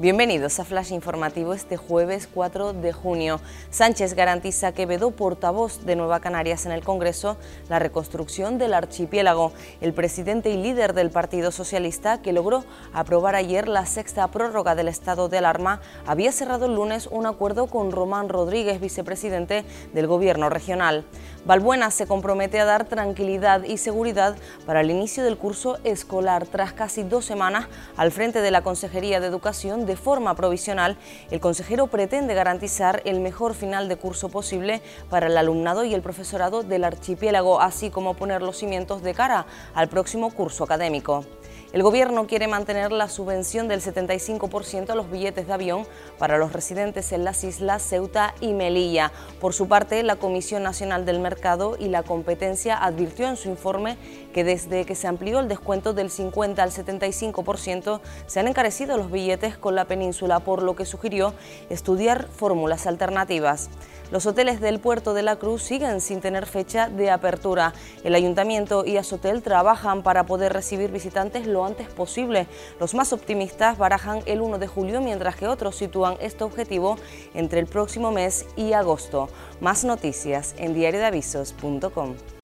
Bienvenidos a Flash Informativo este jueves 4 de junio. Sánchez garantiza que vedó portavoz de Nueva Canarias en el Congreso la reconstrucción del archipiélago. El presidente y líder del Partido Socialista, que logró aprobar ayer la sexta prórroga del estado de alarma, había cerrado el lunes un acuerdo con Román Rodríguez, vicepresidente del Gobierno regional. Balbuena se compromete a dar tranquilidad y seguridad para el inicio del curso escolar tras casi dos semanas al frente de la Consejería de Educación de forma provisional, el consejero pretende garantizar el mejor final de curso posible para el alumnado y el profesorado del archipiélago, así como poner los cimientos de cara al próximo curso académico. El Gobierno quiere mantener la subvención del 75% a los billetes de avión para los residentes en las islas Ceuta y Melilla. Por su parte, la Comisión Nacional del Mercado y la Competencia advirtió en su informe que desde que se amplió el descuento del 50 al 75% se han encarecido los billetes con la península, por lo que sugirió estudiar fórmulas alternativas. Los hoteles del puerto de la Cruz siguen sin tener fecha de apertura. El ayuntamiento y Asotel trabajan para poder recibir visitantes lo antes posible. Los más optimistas barajan el 1 de julio, mientras que otros sitúan este objetivo entre el próximo mes y agosto. Más noticias en diariodeavisos.com.